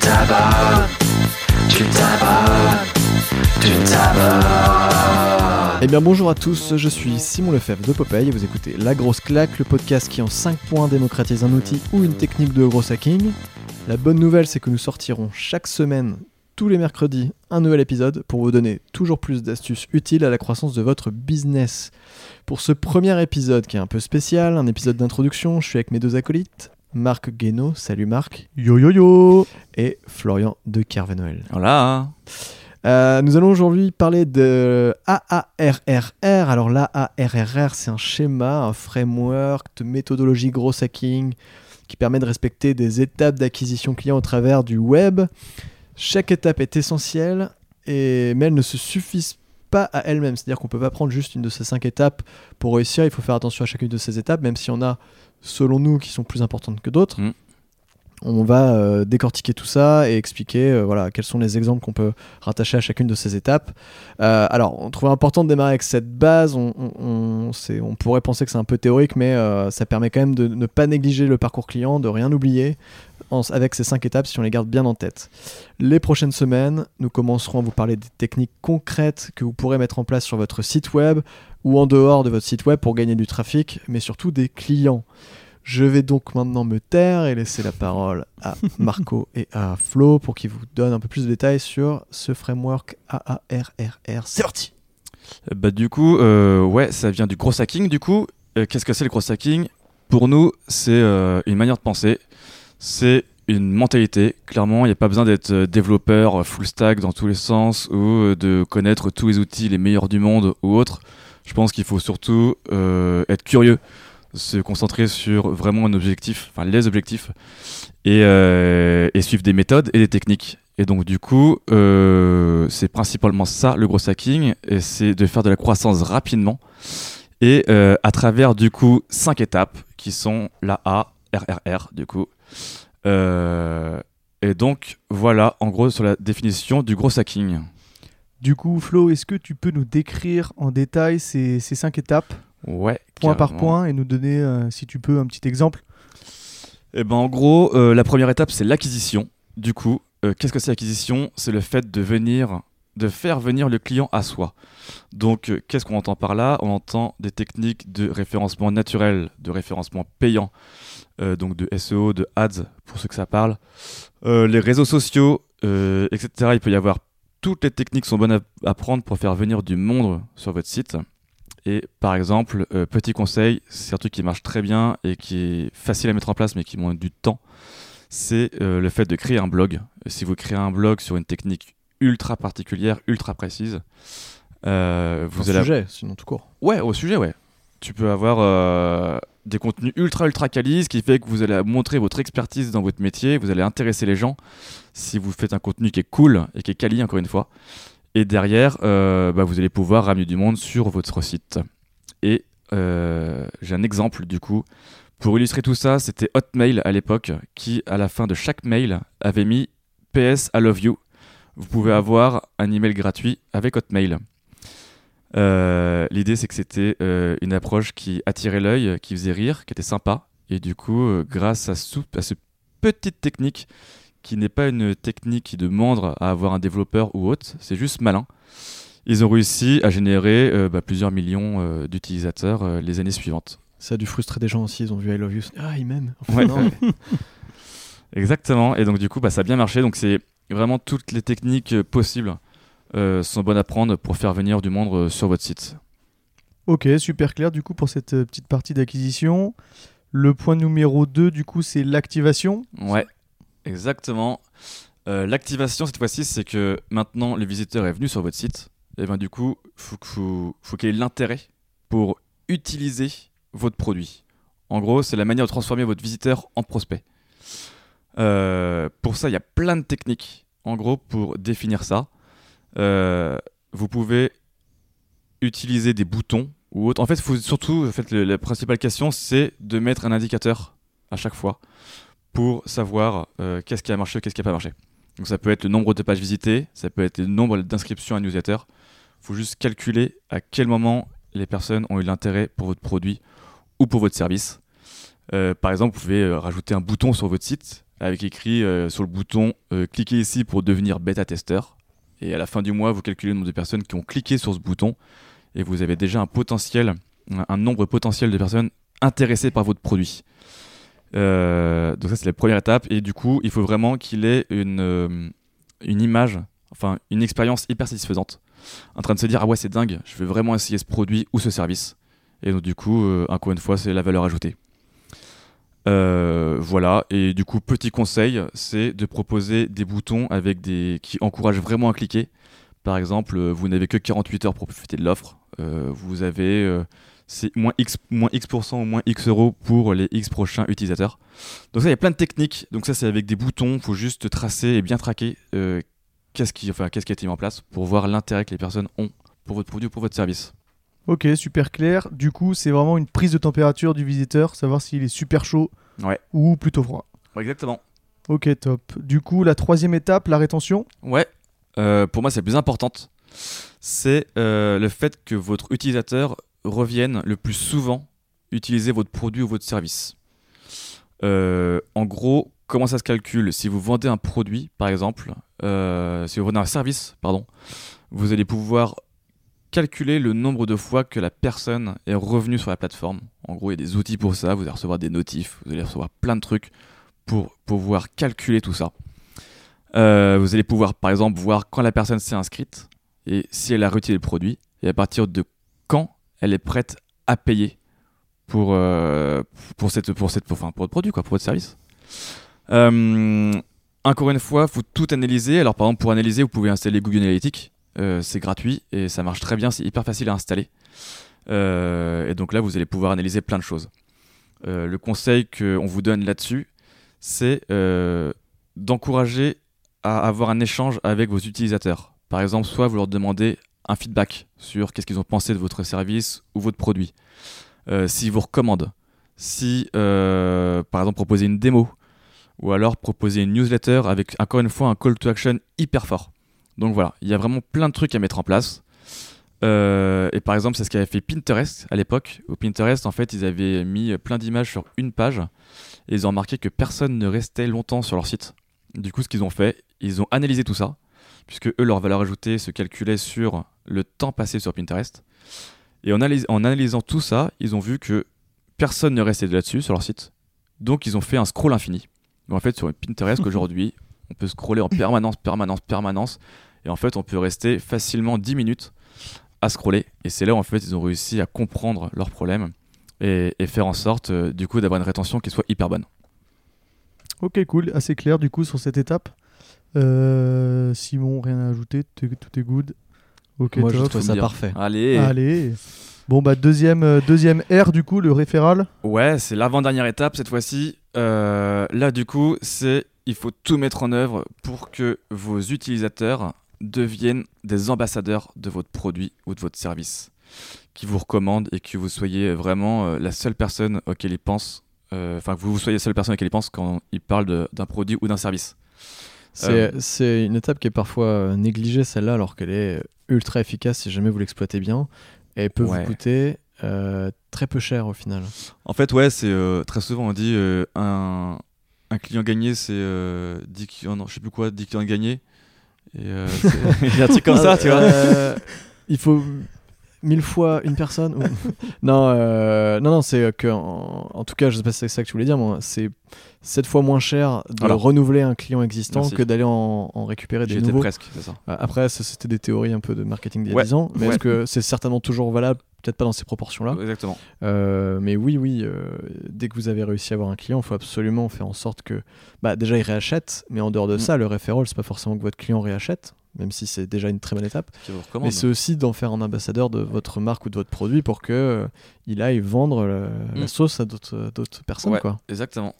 Tu t'abonnes, tu t'abonnes. Eh bien bonjour à tous, je suis Simon Lefebvre de Popeye et vous écoutez La Grosse Claque, le podcast qui en 5 points démocratise un outil ou une technique de gros hacking. La bonne nouvelle c'est que nous sortirons chaque semaine, tous les mercredis, un nouvel épisode pour vous donner toujours plus d'astuces utiles à la croissance de votre business. Pour ce premier épisode qui est un peu spécial, un épisode d'introduction, je suis avec mes deux acolytes, Marc Guénaud, salut Marc, Yo yo yo et Florian de Carvenoël. Voilà. Euh, nous allons aujourd'hui parler de AARRR. Alors l'AARRR, c'est un schéma, un framework de méthodologie gros hacking qui permet de respecter des étapes d'acquisition client au travers du web. Chaque étape est essentielle, et, mais elles ne se suffisent pas à elles-mêmes. C'est-à-dire qu'on ne peut pas prendre juste une de ces cinq étapes pour réussir. Il faut faire attention à chacune de ces étapes, même s'il y en a, selon nous, qui sont plus importantes que d'autres. Mm. On va euh, décortiquer tout ça et expliquer euh, voilà, quels sont les exemples qu'on peut rattacher à chacune de ces étapes. Euh, alors, on trouvait important de démarrer avec cette base. On, on- on- on pourrait penser que c'est un peu théorique, mais ça permet quand même de ne pas négliger le parcours client, de rien oublier en- avec ces cinq étapes si on les garde bien en tête. Les prochaines semaines, nous commencerons à vous parler des techniques concrètes que vous pourrez mettre en place sur votre site web ou en dehors de votre site web pour gagner du trafic, mais surtout des clients. Je vais donc maintenant me taire et laisser la parole à Marco et à Flo pour qu'ils vous donnent un peu plus de détails sur ce framework AARRR. C'est parti Euh, Bah du coup, euh, ouais, ça vient du gros hacking. Du coup, Euh, qu'est-ce que c'est le gros hacking? Pour nous, c'est euh, une manière de penser. C'est une mentalité. Clairement, il n'y a pas besoin d'être euh, développeur euh, full stack dans tous les sens ou euh, de connaître tous les outils les meilleurs du monde ou autre. Je pense qu'il faut surtout être curieux, se concentrer sur vraiment un objectif, enfin les objectifs, et, suivre des méthodes et des techniques. Et donc du coup, c'est principalement ça le gros hacking, et c'est de faire de la croissance rapidement, et à travers du coup cinq étapes qui sont la A, RRR du coup. Euh, et donc voilà en gros sur la définition du gros hacking. Du coup, Flo, est-ce que tu peux nous décrire en détail ces, ces cinq étapes, Ouais. point par point, et nous donner, euh, si tu peux, un petit exemple? Eh ben en gros, euh, la première étape c'est l'acquisition. Du coup, euh, qu'est-ce que c'est l'acquisition? C'est le fait de venir, de faire venir le client à soi. Donc, qu'est-ce qu'on entend par là? On entend des techniques de référencement naturel, de référencement payant, donc de SEO, de ads pour ceux que ça parle, Euh, les réseaux sociaux, euh, etc. Il peut y avoir toutes les techniques sont bonnes à, à prendre pour faire venir du monde sur votre site. Et par exemple, euh, petit conseil, c'est un truc qui marche très bien et qui est facile à mettre en place mais qui demande du temps, c'est euh, le fait de créer un blog. Si vous créez un blog sur une technique ultra particulière, ultra précise, euh, vous Un allez... sujet, sinon tout court. Ouais, au sujet, ouais. Tu peux avoir euh, des contenus ultra ultra quali, ce qui fait que vous allez montrer votre expertise dans votre métier, vous allez intéresser les gens si vous faites un contenu qui est cool et qui est quali encore une fois. Et derrière, euh, bah, vous allez pouvoir ramener du monde sur votre site. Et euh, j'ai un exemple du coup. Pour illustrer tout ça, c'était Hotmail à l'époque qui, à la fin de chaque mail, avait mis PS I love you. Vous pouvez avoir un email gratuit avec Hotmail. Euh, L'idée, c'est que c'était euh, une approche qui attirait l'œil, qui faisait rire, qui était sympa. Et du coup, euh, grâce à, sou- à ce petite technique, qui n'est pas une technique qui demande à avoir un développeur ou autre, c'est juste malin. Ils ont réussi à générer euh, bah, plusieurs millions euh, d'utilisateurs euh, les années suivantes. Ça a dû frustrer des gens aussi, ils ont vu I Love You. Ah, ils m'aiment. Enfin, Ouais. Exactement. Et donc, du coup, bah, ça a bien marché. Donc, c'est vraiment toutes les techniques possibles sont bonnes à prendre pour faire venir du monde euh, sur votre site. Ok, super clair, du coup, pour cette euh, petite partie d'acquisition. Le point numéro 2, du coup, c'est l'activation. Ouais, exactement. Euh, L'activation cette fois-ci, c'est que maintenant le visiteur est venu sur votre site. Et ben du coup, faut faut, faut qu'il ait l'intérêt pour utiliser votre produit. En gros, c'est la manière de transformer votre visiteur en prospect. Euh, pour ça, il y a plein de techniques. En gros, pour définir ça, euh, vous pouvez utiliser des boutons ou autre. En fait, surtout, en fait, la principale question, c'est de mettre un indicateur à chaque fois pour savoir euh, qu'est-ce qui a marché, qu'est-ce qui n'a pas marché. Donc ça peut être le nombre de pages visitées, ça peut être le nombre d'inscriptions à newsletter. Il faut juste calculer à quel moment les personnes ont eu l'intérêt pour votre produit ou pour votre service. Euh, par exemple, vous pouvez euh, rajouter un bouton sur votre site avec écrit euh, sur le bouton euh, cliquez ici pour devenir bêta-testeur. Et à la fin du mois, vous calculez le nombre de personnes qui ont cliqué sur ce bouton et vous avez déjà un potentiel, un- nombre potentiel de personnes intéressées par votre produit. Euh, donc ça c'est la première étape et du coup il faut vraiment qu'il ait une, euh, une image, enfin une expérience hyper satisfaisante, en train de se dire ah ouais c'est dingue, je veux vraiment essayer ce produit ou ce service. Et donc du coup euh, encore une fois c'est la valeur ajoutée. Euh, voilà et du coup petit conseil c'est de proposer des boutons avec des qui encouragent vraiment à cliquer. Par exemple euh, vous n'avez que 48 heures pour profiter de l'offre, Euh, vous avez c'est moins X, moins X% ou moins X euros pour les X prochains utilisateurs. Donc ça, il y a plein de techniques. Donc ça, c'est avec des boutons. Il faut juste tracer et bien traquer qu'est-ce qui, enfin, qu'est-ce qui a été mis en place pour voir l'intérêt que les personnes ont pour votre produit ou pour votre service. Ok, super clair. Du coup, c'est vraiment une prise de température du visiteur, savoir s'il est super chaud Ouais. ou plutôt froid. exactement. Ok, top. Du coup, la troisième étape, la rétention. Ouais. Euh, pour moi, c'est la plus importante. C'est euh, le fait que votre utilisateur revienne le plus souvent utiliser votre produit ou votre service. Euh, en gros, comment ça se calcule? Si vous vendez un produit, par exemple, si vous vendez un service, pardon, vous allez pouvoir calculer le nombre de fois que la personne est revenue sur la plateforme. En gros, il y a des outils pour ça. Vous allez recevoir des notifs, vous allez recevoir plein de trucs pour pouvoir calculer tout ça. Euh, vous allez pouvoir, par exemple, voir quand la personne s'est inscrite et si elle a retiré le produit et à partir de quand elle est prête à payer pour, euh, pour, cette, pour, cette, pour, votre produit, pour votre service. Euh, encore une fois, il faut tout analyser. Alors, par exemple, pour analyser, vous pouvez installer Google Analytics. Euh, c'est gratuit et ça marche très bien. C'est hyper facile à installer. Euh, et donc là, vous allez pouvoir analyser plein de choses. Euh, le conseil qu'on vous donne là-dessus, c'est d'encourager à avoir un échange avec vos utilisateurs. Par exemple, soit vous leur demandez un feedback sur qu'est-ce qu'ils ont pensé de votre service ou votre produit. Euh, S'ils vous recommandent, si par exemple proposer une démo ou alors proposer une newsletter avec encore une fois un call to action hyper fort. Donc voilà, il y a vraiment plein de trucs à mettre en place. Euh, et par exemple, c'est ce qu'avait fait Pinterest à l'époque. Au Pinterest, en fait, ils avaient mis plein d'images sur une page et ils ont remarqué que personne ne restait longtemps sur leur site. Du coup, ce qu'ils ont fait, ils ont analysé tout ça, puisque eux, leur valeur ajoutée se calculait sur le temps passé sur Pinterest. Et en, analys- en analysant tout ça, ils ont vu que personne ne restait là-dessus sur leur site. Donc, ils ont fait un scroll infini. Donc, en fait, sur Pinterest, aujourd'hui, on peut scroller en permanence, permanence, permanence. Et en fait, on peut rester facilement 10 minutes à scroller. Et c'est là où, en fait, ils ont réussi à comprendre leurs problèmes et, et faire en sorte, euh, du coup, d'avoir une rétention qui soit hyper bonne. Ok, cool. Assez clair, du coup, sur cette étape. Euh, Simon, rien à ajouter. Tout est, good. Ok, Moi, je top. trouve faut ça parfait. Allez Allez. Bon, bah, deuxième, euh, deuxième R, du coup, le référal. Ouais, c'est l'avant-dernière étape cette fois-ci. Euh, là, du coup, c'est il faut tout mettre en œuvre pour que vos utilisateurs deviennent des ambassadeurs de votre produit ou de votre service, qui vous recommandent et que vous soyez vraiment euh, la seule personne auquel ils pensent, euh, enfin que vous soyez la seule personne auquel ils pensent quand ils parlent d'un produit ou d'un service. C'est c'est une étape qui est parfois euh, négligée, celle-là, alors qu'elle est ultra efficace si jamais vous l'exploitez bien. Et elle peut Ouais. vous coûter euh, très peu cher au final. En fait, ouais, c'est euh, très souvent on dit euh, un, un client gagné, c'est euh, 10 clients, non, je sais plus quoi, 10 clients gagnés. Et euh, il y a un truc comme ça, tu vois. Euh, il faut mille fois une personne. ou- non, euh, non, non, c'est que en, en tout cas, je sais pas si c'est ça que tu voulais dire, moi, c'est sept fois moins cher de Voilà. renouveler un client existant Merci. que d'aller en, en récupérer des nouveaux. presque, c'est ça. Euh, Après, c'était des théories un peu de marketing d'il y a Ouais, 10 ans, mais ouais. est-ce que c'est certainement toujours valable? Peut-être pas dans ces proportions-là. Exactement. Euh, mais oui, oui, euh, dès que vous avez réussi à avoir un client, il faut absolument faire en sorte que, bah, déjà, il réachète, mais en dehors de Mm. ça, le referral, c'est pas forcément que votre client réachète, même si c'est déjà une très bonne étape. Mais c'est aussi d'en faire un ambassadeur de votre marque ou de votre produit pour que euh, il aille vendre le- la Mm. sauce à d'autres d'autres personnes. Ouais. Quoi. Exactement.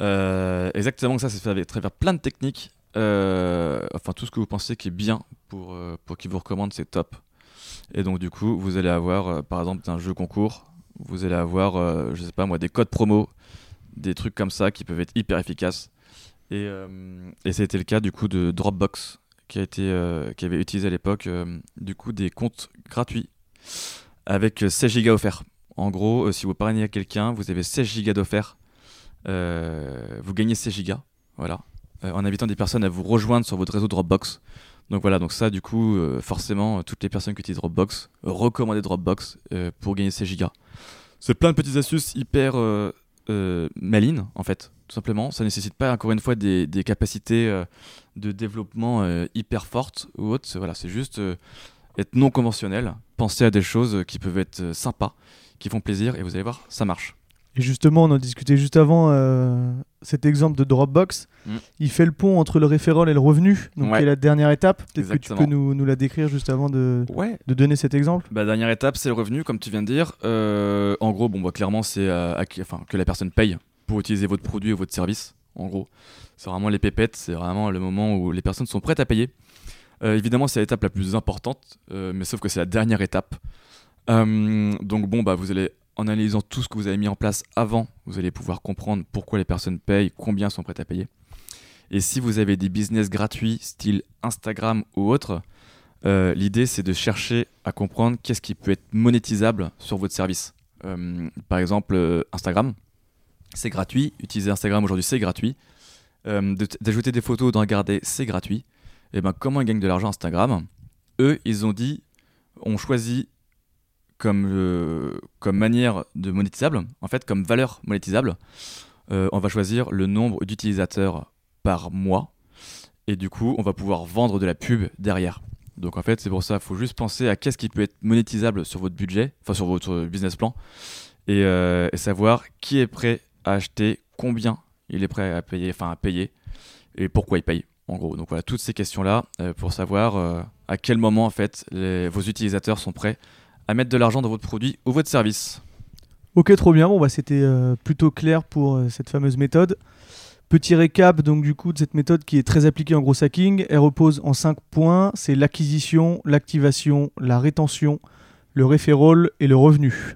Euh, exactement, ça, c'est fait avec travers plein de techniques. Euh, enfin, tout ce que vous pensez qui est bien pour, euh, pour qui vous recommande, c'est top. Et donc, du coup, vous allez avoir, euh, par exemple, un jeu concours, vous allez avoir, euh, je sais pas moi, des codes promo, des trucs comme ça qui peuvent être hyper efficaces. Et, euh, et c'était le cas, du coup, de Dropbox, qui, été, euh, avait utilisé à l'époque, euh, du coup, des comptes gratuits avec euh, 16 gigas offerts. En gros, euh, si vous parrainez à quelqu'un, vous avez 16 gigas d'offerts vous gagnez 6 gigas, voilà, en invitant des personnes à vous rejoindre sur votre réseau Dropbox. Donc voilà, donc ça du coup, forcément, toutes les personnes qui utilisent Dropbox, recommandez Dropbox pour gagner 6 gigas. C'est plein de petites astuces hyper malines en fait, tout simplement. Ça nécessite pas encore une fois des, capacités de développement euh, hyper fortes ou autres. C'est- Voilà, c'est juste euh, être non conventionnel, penser à des choses qui peuvent être euh, sympas, qui font plaisir, et vous allez voir, ça marche. Et justement, on en discutait juste avant euh, cet exemple de Dropbox. Mm. Il fait le pont entre le référol et le revenu, donc Ouais. qui est la dernière étape. Peut-être que tu peux nous, nous la décrire juste avant de, Ouais. de donner cet exemple. Bah, dernière étape, c'est le revenu, comme tu viens de dire. Euh, en gros, bon, bah, clairement, c'est euh, enfin, que la personne paye pour utiliser votre produit ou votre service. En gros, c'est vraiment les pépettes, c'est vraiment le moment où les personnes sont prêtes à payer. Euh, évidemment, c'est l'étape la plus importante, euh, mais sauf que c'est la dernière étape. Euh, donc, bon, bah, vous allez, en analysant tout ce que vous avez mis en place avant, vous allez pouvoir comprendre pourquoi les personnes payent, combien sont prêtes à payer. Et si vous avez des business gratuits, style Instagram ou autre, l'idée c'est de chercher à comprendre qu'est-ce qui peut être monétisable sur votre service. Par exemple, Instagram, c'est gratuit. Utiliser Instagram aujourd'hui, c'est gratuit. Euh, D'ajouter des photos, d'en regarder, c'est gratuit. Et ben, comment ils gagnent de l'argent Instagram? Eux, ils ont dit, on choisit comme, euh, comme manière de monétisable, en fait, comme valeur monétisable, euh, on va choisir le nombre d'utilisateurs par mois. Et du coup, on va pouvoir vendre de la pub derrière. Donc en fait, c'est pour ça, il faut juste penser à qu'est-ce qui peut être monétisable sur votre budget, enfin sur votre business plan, et savoir qui est prêt à acheter, combien il est prêt à payer, enfin à payer, et pourquoi il paye. En gros, donc voilà toutes ces questions-là euh, pour savoir euh, à quel moment en fait les- vos utilisateurs sont prêts à mettre de l'argent dans votre produit ou votre service. Ok, trop bien. Bon, bah, c'était euh, plutôt clair pour euh, cette fameuse méthode. Petit récap donc du coup de cette méthode qui est très appliquée en gros hacking. Elle repose en 5 points. C'est l'acquisition, l'activation, la rétention, le referral et le revenu.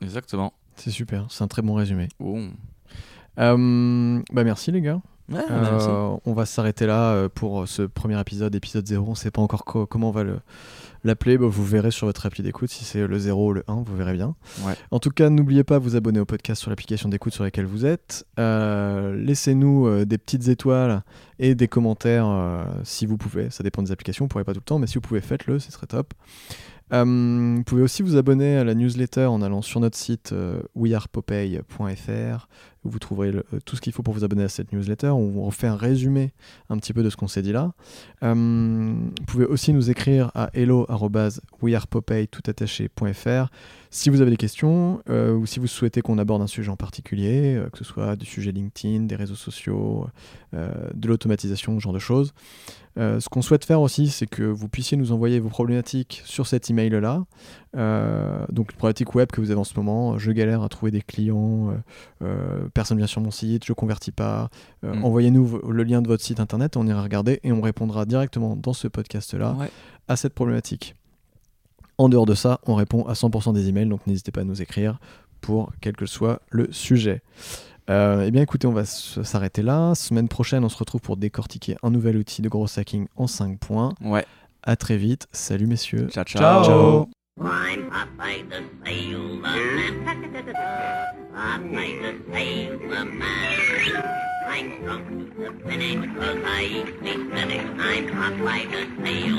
Exactement. C'est super, c'est un très bon résumé. Oh. Euh, bah merci les gars. Ouais, Euh, merci. on va s'arrêter là euh, pour ce premier épisode, épisode 0. On sait pas encore co- comment on va le- l'appeler. Bah, vous verrez sur votre appli d'écoute si c'est le 0 ou le 1, vous verrez bien. Ouais. En tout cas, n'oubliez pas de vous abonner au podcast sur l'application d'écoute sur laquelle vous êtes. Euh, Laissez-nous des petites étoiles et des commentaires si vous pouvez. Ça dépend des applications, vous pourrez pas tout le temps, mais si vous pouvez, faites-le, c'est très top. Euh, vous pouvez aussi vous abonner à la newsletter en allant sur notre site euh, wearepopeye.fr vous trouverez euh, tout ce qu'il faut pour vous abonner à cette newsletter. On vous refait un résumé un petit peu de ce qu'on s'est dit là. Euh, vous pouvez aussi nous écrire à hello@wearepopeye.fr si vous avez des questions euh, ou si vous souhaitez qu'on aborde un sujet en particulier, que ce soit du sujet LinkedIn, des réseaux sociaux, de l'automatisation, ce genre de choses. Ce qu'on souhaite faire aussi, c'est que vous puissiez nous envoyer vos problématiques sur cet email-là. Donc, une problématique web que vous avez en ce moment, je galère à trouver des clients, personne vient sur mon site, je convertis pas. Euh, Mm. Envoyez-nous vo- le lien de votre site internet, on ira regarder et on répondra directement dans ce podcast-là Ouais. à cette problématique. En dehors de ça, on répond à 100% des emails, donc n'hésitez pas à nous écrire pour quel que soit le sujet. Euh, eh bien écoutez, on va s'arrêter là. Semaine prochaine, on se retrouve pour décortiquer un nouvel outil de gros hacking en 5 points. Ouais. À très vite. Salut messieurs. Ciao, ciao. Ciao. Climb up by the sailor hmm? Up by the sailor I'm strong to the finish, cause I the finish. I'm up by the sailor